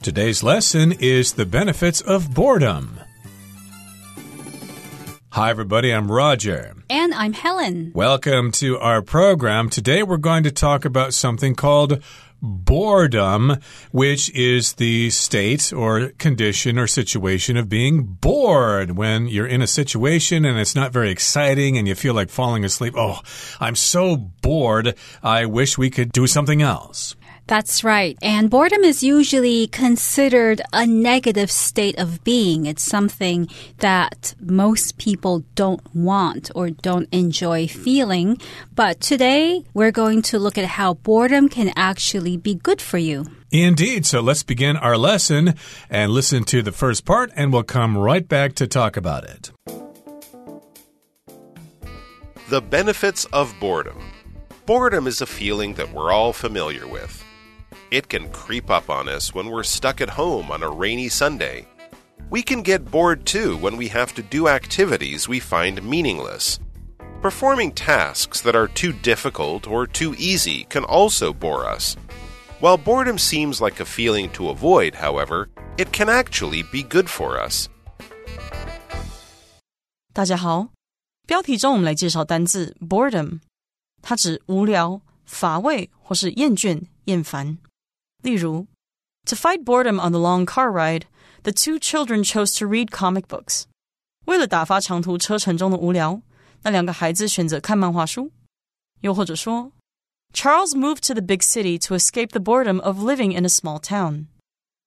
Today's lesson is the benefits of boredom. Hi, everybody. I'm Roger. And I'm Helen. Welcome to our program. Today we're going to talk about something called boredom, which is the state or condition or situation of being bored. When you're in a situation and it's not very exciting and you feel like falling asleep. Oh, I'm so bored. I wish we could do something else. That's right. And boredom is usually considered a negative state of being. It's something that most people don't want or don't enjoy feeling. But today we're going to look at how boredom can actually be good for you. Indeed. So let's begin our lesson and listen to the first part, and we'll come right back to talk about it. The benefits of boredom. Boredom is a feeling that we're all familiar with. It can creep up on us when we're stuck at home on a rainy Sunday. We can get bored too when we have to do activities we find meaningless. Performing tasks that are too difficult or too easy can also bore us. While boredom seems like a feeling to avoid, however, it can actually be good for us. 大家好，标题中我们来介绍单字 boredom，它指无聊、乏味或是厌倦、厌烦。 例如，To fight boredom on the long car ride, the two children chose to read comic books. 为了打发长途车程中的无聊，那两个孩子选择看漫画书。又或者说，Charles moved to the big city to escape the boredom of living in a small town.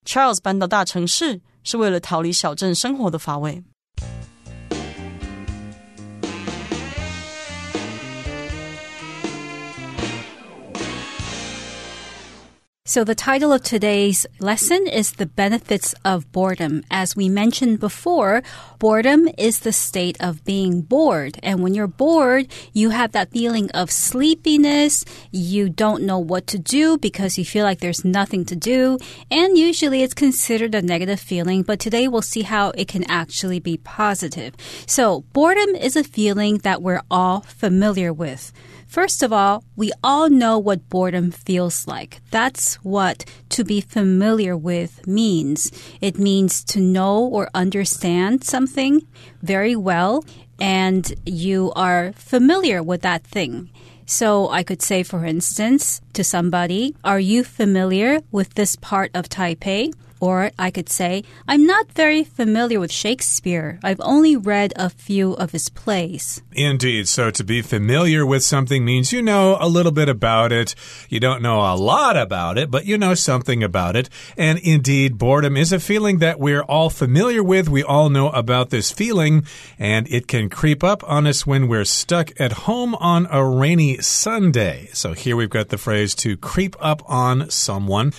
Charles 搬到大城市是为了逃离小镇生活的乏味。 So, the title of today's lesson is The Benefits of Boredom. As we mentioned before, boredom is the state of being bored. And when you're bored, you have that feeling of sleepiness. You don't know what to do because you feel like there's nothing to do. And usually it's considered a negative feeling, but today we'll see how it can actually be positive. So, boredom is a feeling that we're all familiar with. First of all, we all know what boredom feels like. That's what to be familiar with means. It means to know or understand something very well, and you are familiar with that thing. So I could say, for instance, to somebody, Are you familiar with this part of Taipei? Or I could say, I'm not very familiar with Shakespeare. I've only read a few of his plays. Indeed. So to be familiar with something means you know a little bit about it. You don't know a lot about it, but you know something about it. And indeed, boredom is a feeling that we're all familiar with. We all know about this feeling, and it can creep up on us when we're stuck at home on a rainy Sunday. So here we've got the phrase to creep up on someone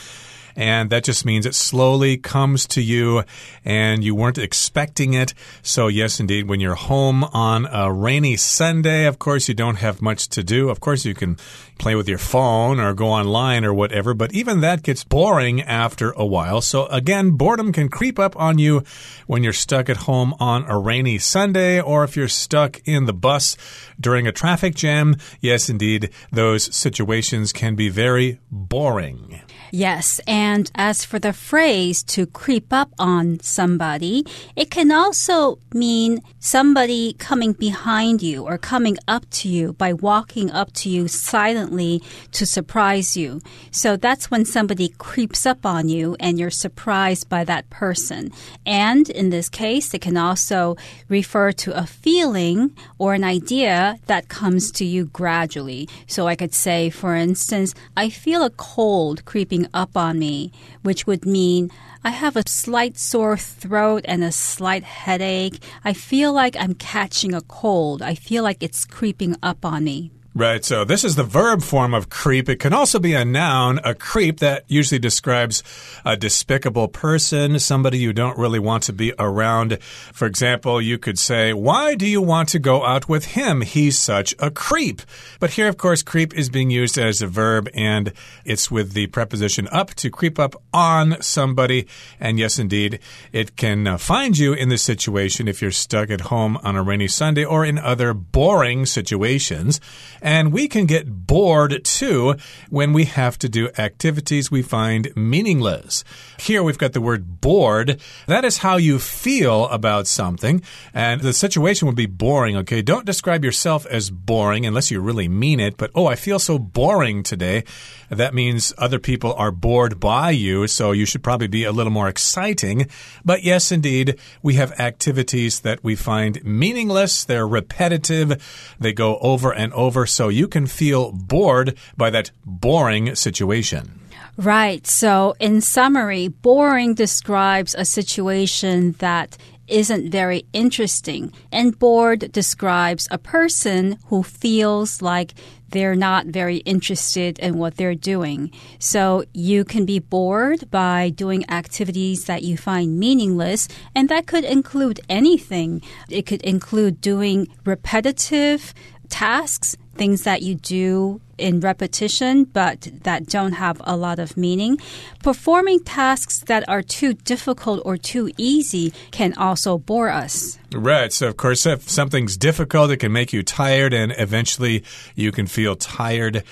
and that just means it slowly comes to you and you weren't expecting it. So, yes, indeed, when you're home on a rainy Sunday, of course, you don't have much to do. Of course, you can play with your phone or go online or whatever, but even that gets boring after a while. So, again, boredom can creep up on you when you're stuck at home on a rainy Sunday or if you're stuck in the bus during a traffic jam. Yes, indeed, those situations can be very boring. Yes, and as for the phrase to creep up on somebody, it can also mean somebody coming behind you or coming up to you by walking up to you silently to surprise you. So that's when somebody creeps up on you and you're surprised by that person. And in this case, it can also refer to a feeling or an idea that comes to you gradually. So I could say, for instance, I feel a cold creeping creeping up on me, which would mean I have a slight sore throat and a slight headache. I feel like I'm catching a cold. I feel like it's creeping up on me. Right. So this is the verb form of creep. It can also be a noun, a creep that usually describes a despicable person, somebody you don't really want to be around. For example, you could say, Why do you want to go out with him? He's such a creep. But here, of course, creep is being used as a verb and it's with the preposition up to creep up on somebody. And yes, indeed, it can uh, find you in this situation if you're stuck at home on a rainy Sunday or in other boring situations. And we can get bored too when we have to do activities we find meaningless. Here we've got the word bored. That is how you feel about something. And the situation would be boring, okay? Don't describe yourself as boring unless you really mean it. But, oh, I feel so boring today. That means other people are bored by you, so you should probably be a little more exciting. But yes, indeed, we have activities that we find meaningless. They're repetitive. They go over and over. So you can feel bored by that boring situation. Right. So, in summary, boring describes a situation that isn't very interesting, and bored describes a person who feels like they're not very interested in what they're doing. So you can be bored by doing activities that you find meaningless, and that could include anything. It could include doing repetitive tasks, things that you do in repetition but that don't have a lot of meaning. Performing tasks that are too difficult or too easy can also bore us. Right. So, of course, if something's difficult, it can make you tired, and eventually you can feel tired.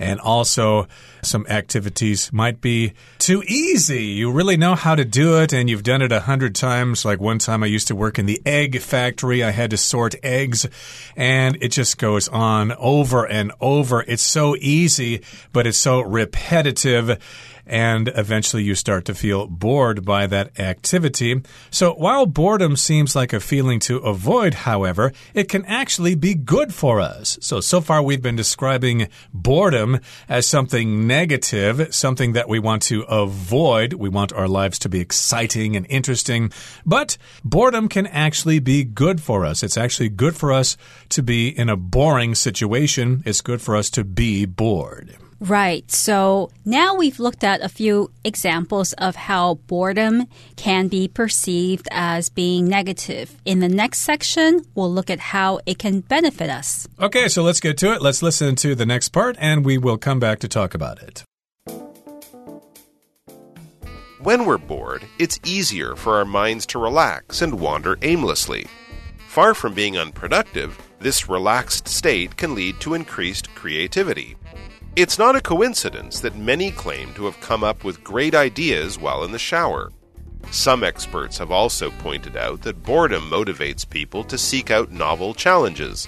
And also, some activities might be too easy. You really know how to do it, and you've done it a hundred times. Like one time I used to work in the egg factory, I had to sort eggs, and it just goes on over and over. It's so easy, but it's so repetitive and eventually you start to feel bored by that activity. So while boredom seems like a feeling to avoid, however, it can actually be good for us. So, so far we've been describing boredom as something negative, something that we want to avoid. We want our lives to be exciting and interesting, but boredom can actually be good for us. It's actually good for us to be in a boring situation. It's good for us to be bored. Right. So now we've looked at a few examples of how boredom can be perceived as being negative. In the next section, we'll look at how it can benefit us. Okay, so let's get to it. Let's listen to the next part and we will come back to talk about it. When we're bored, it's easier for our minds to relax and wander aimlessly. Far from being unproductive, this relaxed state can lead to increased creativity. It's not a coincidence that many claim to have come up with great ideas while in the shower. Some experts have also pointed out that boredom motivates people to seek out novel challenges.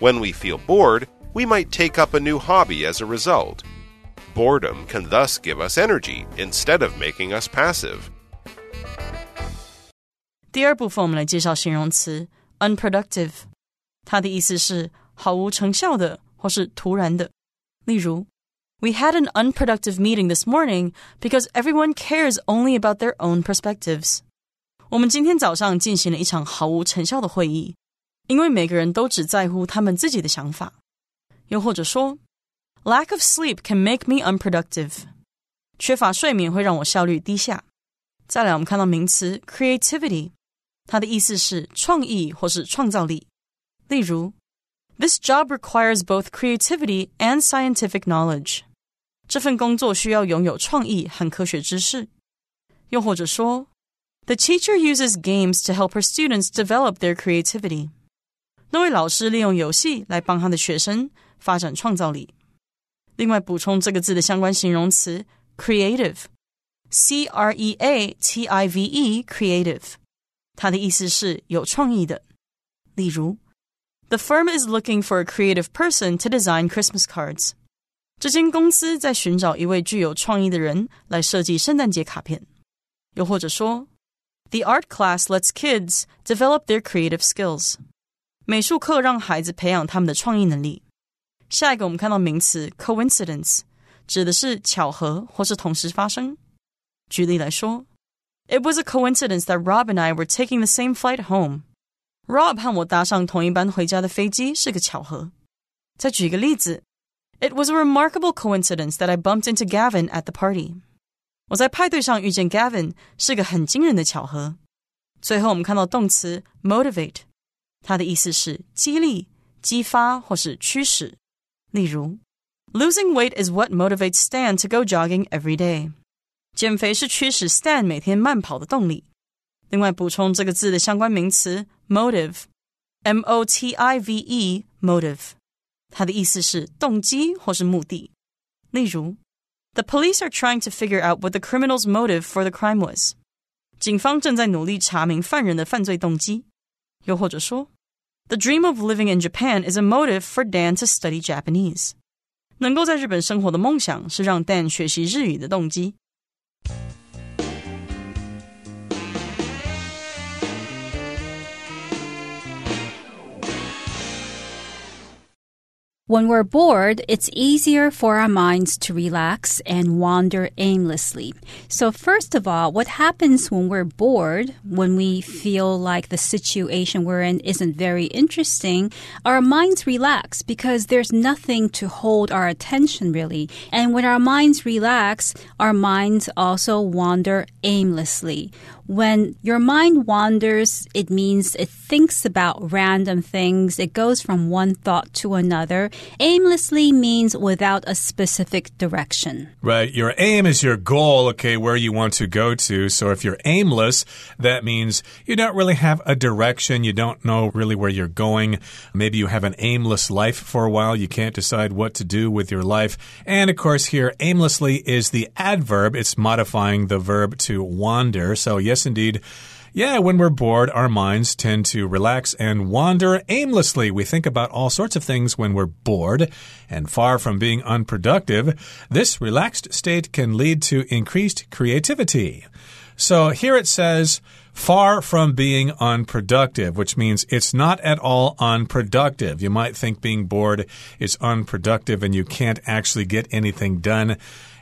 When we feel bored, we might take up a new hobby as a result. Boredom can thus give us energy instead of making us passive. 第二部分我们来介绍形容词 unproductive，它的意思是毫无成效的或是突然的。 例如，We had an unproductive meeting this morning because everyone cares only about their own perspectives。我们今天早上进行了一场毫无成效的会议，因为每个人都只在乎他们自己的想法。又或者说，Lack of sleep can make me unproductive。缺乏睡眠会让我效率低下。再来，我们看到名词 creativity，它的意思是创意或是创造力。例如 this job requires both creativity and scientific knowledge. 这份工作需要拥有创意和科学知识。又或者说，The teacher uses games to help her students develop their creativity. 那位老师利用游戏来帮他的学生发展创造力。另外，补充这个字的相关形容词 creative，c r e a t i v e，creative，它的意思是有创意的。例如。 the firm is looking for a creative person to design Christmas cards. 这间公司在寻找一位具有创意的人来设计圣诞节卡片。又或者说，The art class lets kids develop their creative skills. 美术课让孩子培养他们的创意能力。下一个我们看到名词 coincidence，指的是巧合或是同时发生。举例来说，It was a coincidence that Rob and I were taking the same flight home. Rob 和我搭上同一班回家的飞机是个巧合。再举个例子，It was a remarkable coincidence that I bumped into Gavin at the party。我在派对上遇见 Gavin 是个很惊人的巧合。最后，我们看到动词 motivate，它的意思是激励、激发或是驱使。例如，Losing weight is what motivates Stan to go jogging every day。减肥是驱使 Stan 每天慢跑的动力。另外，补充这个字的相关名词 motive，m o t i v e motive， 它的意思是动机或是目的。例如，The police are trying to figure out what the criminal's motive for the crime was。警方正在努力查明犯人的犯罪动机。又或者说，The dream of living in Japan is a motive for Dan to study Japanese。能够在日本生活的梦想是让 Dan 学习日语的动机。 When we're bored, it's easier for our minds to relax and wander aimlessly. So, first of all, what happens when we're bored, when we feel like the situation we're in isn't very interesting, our minds relax because there's nothing to hold our attention really. And when our minds relax, our minds also wander aimlessly. When your mind wanders, it means it thinks about random things. It goes from one thought to another. Aimlessly means without a specific direction. Right. Your aim is your goal, okay, where you want to go to. So if you're aimless, that means you don't really have a direction. You don't know really where you're going. Maybe you have an aimless life for a while. You can't decide what to do with your life. And of course, here, aimlessly is the adverb. It's modifying the verb to wander. So yes, yes, indeed. Yeah, when we're bored, our minds tend to relax and wander aimlessly. We think about all sorts of things when we're bored, and far from being unproductive, this relaxed state can lead to increased creativity. So here it says, far from being unproductive, which means it's not at all unproductive. You might think being bored is unproductive and you can't actually get anything done.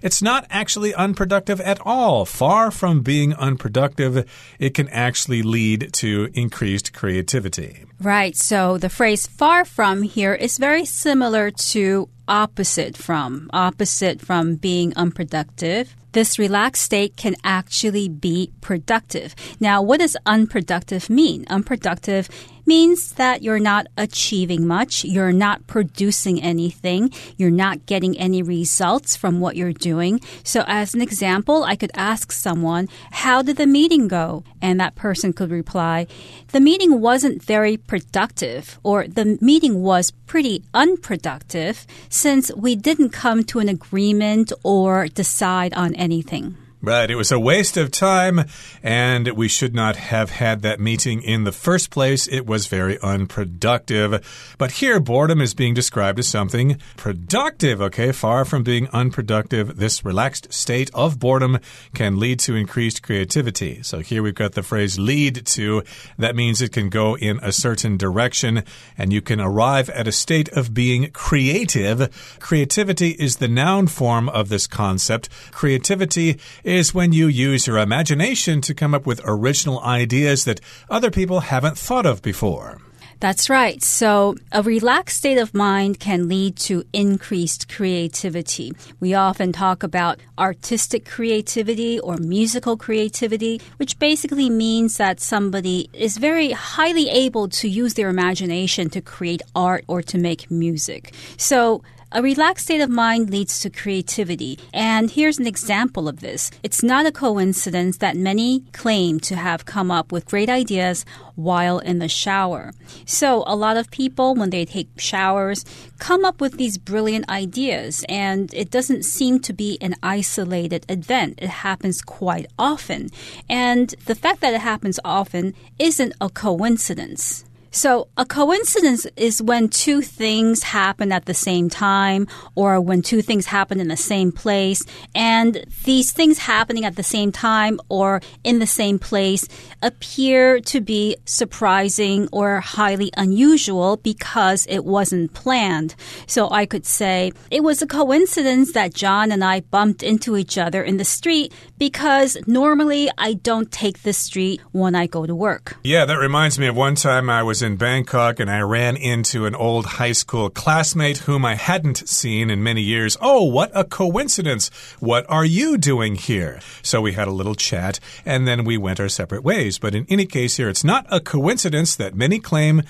It's not actually unproductive at all. Far from being unproductive, it can actually lead to increased creativity. Right. So the phrase far from here is very similar to opposite from, opposite from being unproductive. This relaxed state can actually be productive. Now, what does unproductive mean? Unproductive means that you're not achieving much, you're not producing anything, you're not getting any results from what you're doing. So, as an example, I could ask someone, How did the meeting go? And that person could reply, The meeting wasn't very productive, or the meeting was pretty unproductive since we didn't come to an agreement or decide on anything. Right. It was a waste of time, and we should not have had that meeting in the first place. It was very unproductive. But here, boredom is being described as something productive, okay? Far from being unproductive, this relaxed state of boredom can lead to increased creativity. So here we've got the phrase lead to. That means it can go in a certain direction, and you can arrive at a state of being creative. Creativity is the noun form of this concept. Creativity is when you use your imagination to come up with original ideas that other people haven't thought of before. That's right. So, a relaxed state of mind can lead to increased creativity. We often talk about artistic creativity or musical creativity, which basically means that somebody is very highly able to use their imagination to create art or to make music. So, a relaxed state of mind leads to creativity. And here's an example of this. It's not a coincidence that many claim to have come up with great ideas while in the shower. So, a lot of people, when they take showers, come up with these brilliant ideas, and it doesn't seem to be an isolated event. It happens quite often. And the fact that it happens often isn't a coincidence. So, a coincidence is when two things happen at the same time or when two things happen in the same place. And these things happening at the same time or in the same place appear to be surprising or highly unusual because it wasn't planned. So, I could say it was a coincidence that John and I bumped into each other in the street because normally I don't take the street when I go to work. Yeah, that reminds me of one time I was in Bangkok and I ran into an old high school classmate whom I hadn't seen in many years. Oh, what a coincidence! What are you doing here? So we had a little chat and then we went our separate ways. But in any case, here, it's not a coincidence that many claim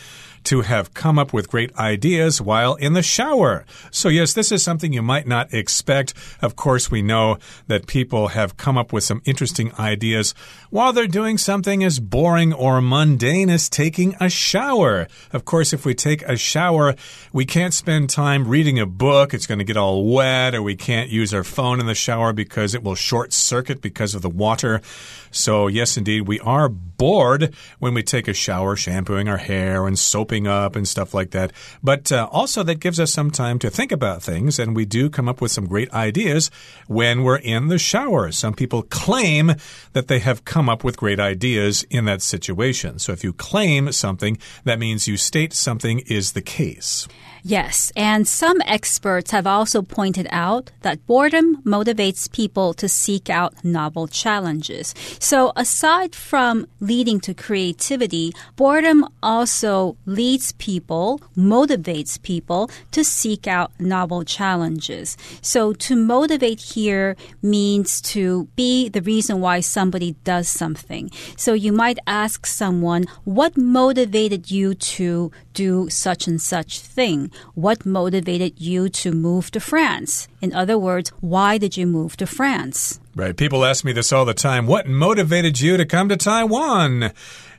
to have come up with great ideas while in the shower. So, yes, this is something you might not expect. Of course, we know that people have come up with some interesting ideas while they're doing something as boring or mundane as taking a shower. Of course, if we take a shower, we can't spend time reading a book. It's going to get all wet, or we can't use our phone in the shower because it will short circuit because of the water. So, yes, indeed, we are bored when we take a shower, shampooing our hair and soaping up and stuff like that. But uh, also, that gives us some time to think about things, and we do come up with some great ideas when we're in the shower. Some people claim that they have come up with great ideas in that situation. So, if you claim something, that means you state something is the case. Yes, and some experts have also pointed out that boredom motivates people to seek out novel challenges. So, aside from leading to creativity, boredom also leads people, motivates people to seek out novel challenges. So, to motivate here means to be the reason why somebody does something. So, you might ask someone, What motivated you to do such and such thing? What motivated you to move to France? In other words, why did you move to France? Right. People ask me this all the time. What motivated you to come to Taiwan?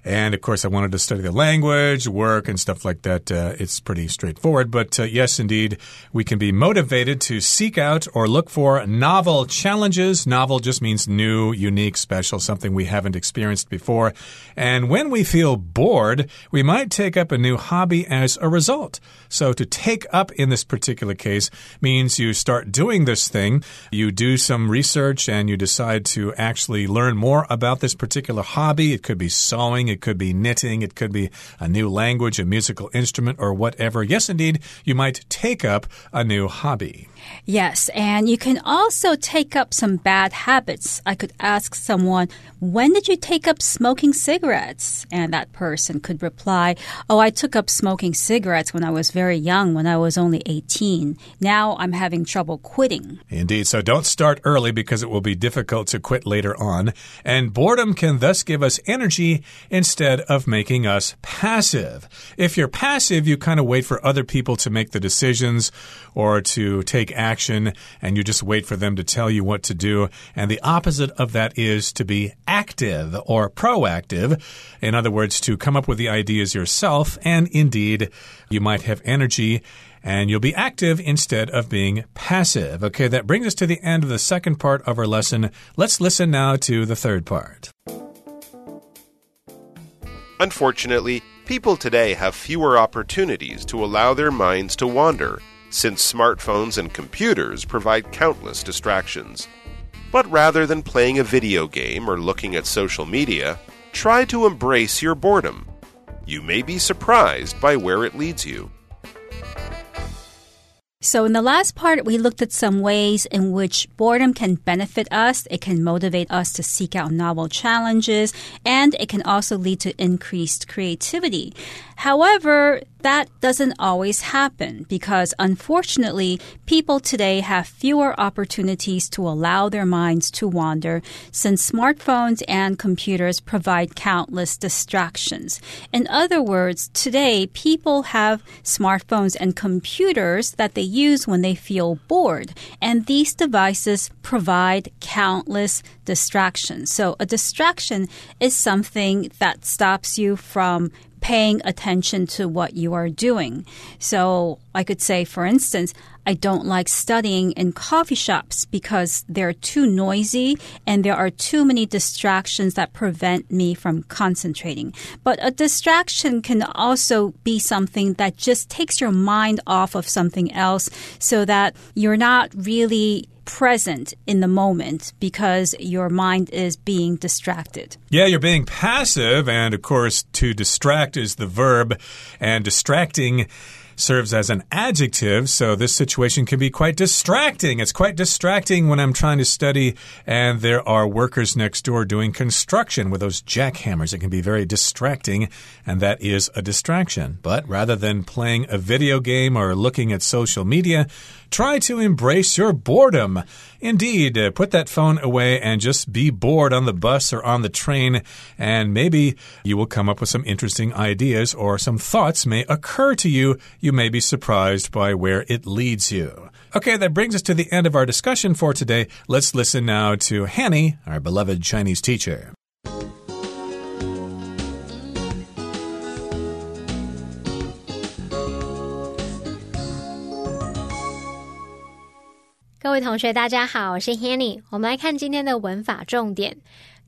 And of course, I wanted to study the language, work, and stuff like that. Uh, it's pretty straightforward. But uh, yes, indeed, we can be motivated to seek out or look for novel challenges. Novel just means new, unique, special, something we haven't experienced before. And when we feel bored, we might take up a new hobby as a result. So to take up in this particular case means you start doing this thing, you do some research, and you decide to actually learn more about this particular hobby. It could be sewing, it could be knitting, it could be a new language, a musical instrument, or whatever. Yes, indeed, you might take up a new hobby. Yes, and you can also take up some bad habits. I could ask someone, When did you take up smoking cigarettes? And that person could reply, Oh, I took up smoking cigarettes when I was very young, when I was only 18. Now I'm having trouble quitting. Indeed, so don't start early because it will be difficult to quit later on. And boredom can thus give us energy instead of making us passive. If you're passive, you kind of wait for other people to make the decisions or to take action and you just wait for them to tell you what to do. And the opposite of that is to be active or proactive. In other words, to come up with the ideas yourself. And indeed, you might have energy and you'll be active instead of being passive. Okay, that brings us to the end of the second part of our lesson. Let's listen now to the third part. Unfortunately, people today have fewer opportunities to allow their minds to wander since smartphones and computers provide countless distractions. But rather than playing a video game or looking at social media, try to embrace your boredom. You may be surprised by where it leads you. So, in the last part, we looked at some ways in which boredom can benefit us. It can motivate us to seek out novel challenges, and it can also lead to increased creativity. However, that doesn't always happen because unfortunately, people today have fewer opportunities to allow their minds to wander since smartphones and computers provide countless distractions. In other words, today people have smartphones and computers that they use when they feel bored, and these devices provide countless distractions. So, a distraction is something that stops you from paying attention to what you are doing. So I could say, for instance, I don't like studying in coffee shops because they're too noisy and there are too many distractions that prevent me from concentrating. But a distraction can also be something that just takes your mind off of something else so that you're not really present in the moment because your mind is being distracted. Yeah, you're being passive, and of course, to distract is the verb, and distracting serves as an adjective, so this situation can be quite distracting. It's quite distracting when I'm trying to study and there are workers next door doing construction with those jackhammers. It can be very distracting, and that is a distraction. But rather than playing a video game or looking at social media, Try to embrace your boredom. Indeed, uh, put that phone away and just be bored on the bus or on the train, and maybe you will come up with some interesting ideas or some thoughts may occur to you. You may be surprised by where it leads you. Okay, that brings us to the end of our discussion for today. Let's listen now to Hanny, our beloved Chinese teacher. 各位同学，大家好，我是 Hanny。我们来看今天的文法重点。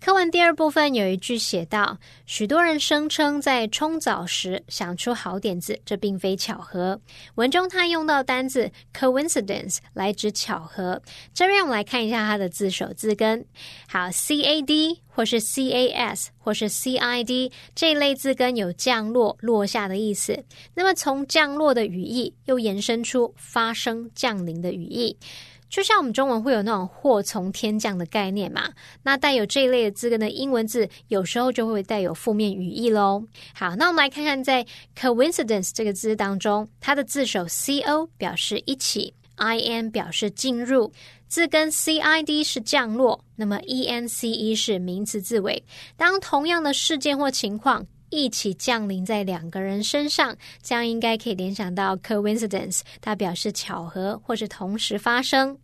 课文第二部分有一句写道：“许多人声称在冲澡时想出好点子，这并非巧合。”文中他用到单字 coincidence 来指巧合。这边我们来看一下它的字首字根。好，c a d 或是 c a s 或是 c i d 这一类字根有降落、落下的意思。那么从降落的语义又延伸出发生、降临的语义。就像我们中文会有那种祸从天降的概念嘛，那带有这一类的字根的英文字，有时候就会带有负面语义喽。好，那我们来看看在 coincidence 这个字当中，它的字首 c o 表示一起，i n 表示进入，字根 c i d 是降落，那么 e n c e 是名词字尾。当同样的事件或情况。一起降临在两个人身上，这样应该可以联想到 coincidence，它表示巧合或是同时发生。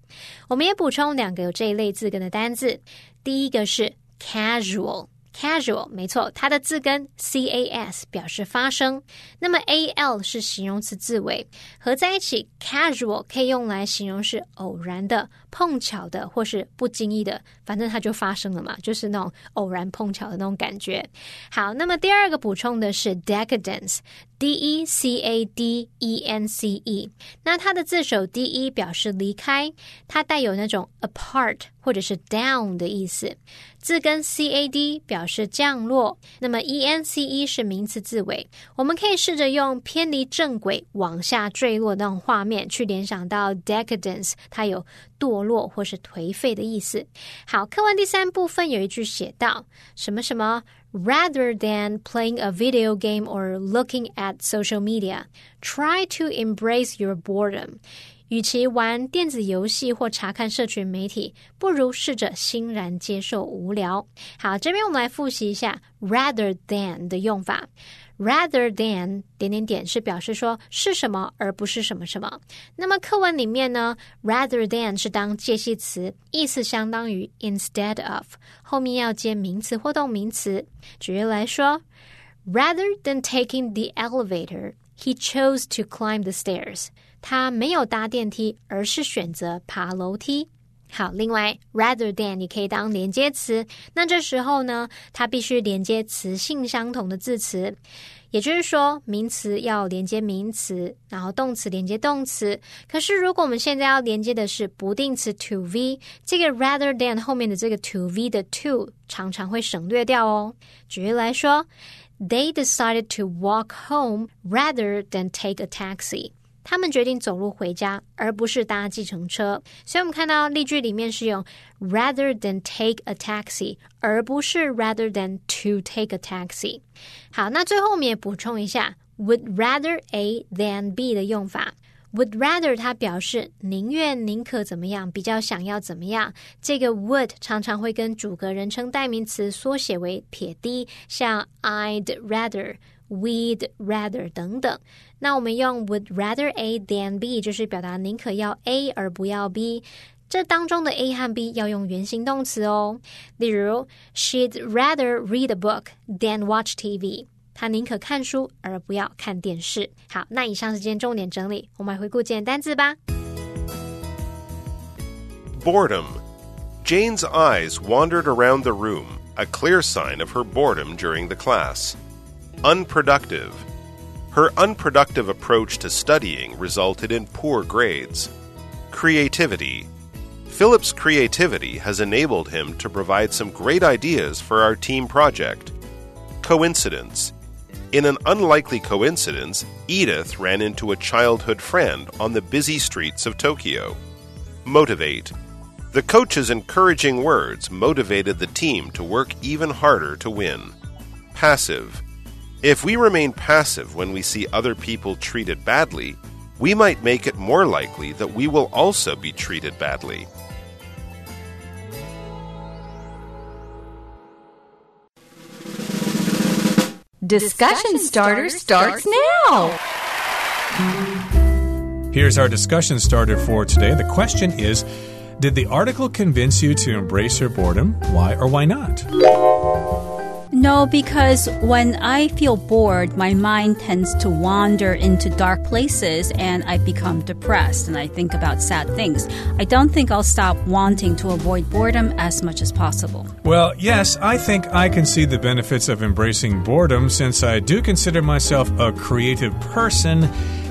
我们也补充两个有这一类字根的单字，第一个是 casual。Casual，没错，它的字根 c a s 表示发生，那么 a l 是形容词字尾，合在一起，casual 可以用来形容是偶然的、碰巧的或是不经意的，反正它就发生了嘛，就是那种偶然碰巧的那种感觉。好，那么第二个补充的是 decadence。D E C A D E N C E，那它的字首 D E 表示离开，它带有那种 apart 或者是 down 的意思。字根 C A D 表示降落，那么 E N C E 是名词字尾。我们可以试着用偏离正轨、往下坠落那种画面去联想到 decadence，它有堕落或是颓废的意思。好，课文第三部分有一句写到什么什么。rather than playing a video game or looking at social media. Try to embrace your boredom. 与其玩电子游戏或查看社群媒体，不如试着欣然接受无聊。好，这边我们来复习一下 rather than 的用法。Rather than 点点点是表示说是什么而不是什么什么。那么课文里面呢，rather than 是当介系词，意思相当于 instead of，后面要接名词或动名词。举例来说，rather than taking the elevator。He chose to climb the stairs. 他没有搭电梯，而是选择爬楼梯。好，另外，rather than 你可以当连接词，那这时候呢，它必须连接词性相同的字词，也就是说，名词要连接名词，然后动词连接动词。可是，如果我们现在要连接的是不定词 to v，这个 rather than 后面的这个 to v 的 to 常常会省略掉哦。举例来说，They decided to walk home rather than take a taxi. 他们决定走路回家，而不是搭计程车。所以，我们看到例句里面是用 rather than take a taxi，而不是 rather than to take a taxi。好，那最后我们也补充一下 would rather A than B 的用法。would rather 它表示宁愿、宁可怎么样，比较想要怎么样。这个 would 常常会跟主格人称代名词缩写为撇 d，像 I'd rather。We'd rather 等等，那我们用 would rather A than B，就是表达宁可要 A 而不要 B。这当中的 A 和 B 要用原形动词哦。例如，She'd rather read a book than watch TV。她宁可看书而不要看电视。好，那以上是今天重点整理，我们来回顾简单字吧。Boredom. Jane's eyes wandered around the room, a clear sign of her boredom during the class. Unproductive. Her unproductive approach to studying resulted in poor grades. Creativity. Philip's creativity has enabled him to provide some great ideas for our team project. Coincidence. In an unlikely coincidence, Edith ran into a childhood friend on the busy streets of Tokyo. Motivate. The coach's encouraging words motivated the team to work even harder to win. Passive. If we remain passive when we see other people treated badly, we might make it more likely that we will also be treated badly. Discussion starter starts now. Here's our discussion starter for today. The question is Did the article convince you to embrace your boredom? Why or why not? No, because when I feel bored, my mind tends to wander into dark places and I become depressed and I think about sad things. I don't think I'll stop wanting to avoid boredom as much as possible. Well, yes, I think I can see the benefits of embracing boredom since I do consider myself a creative person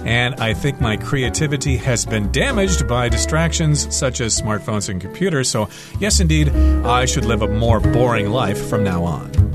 and I think my creativity has been damaged by distractions such as smartphones and computers. So, yes, indeed, I should live a more boring life from now on.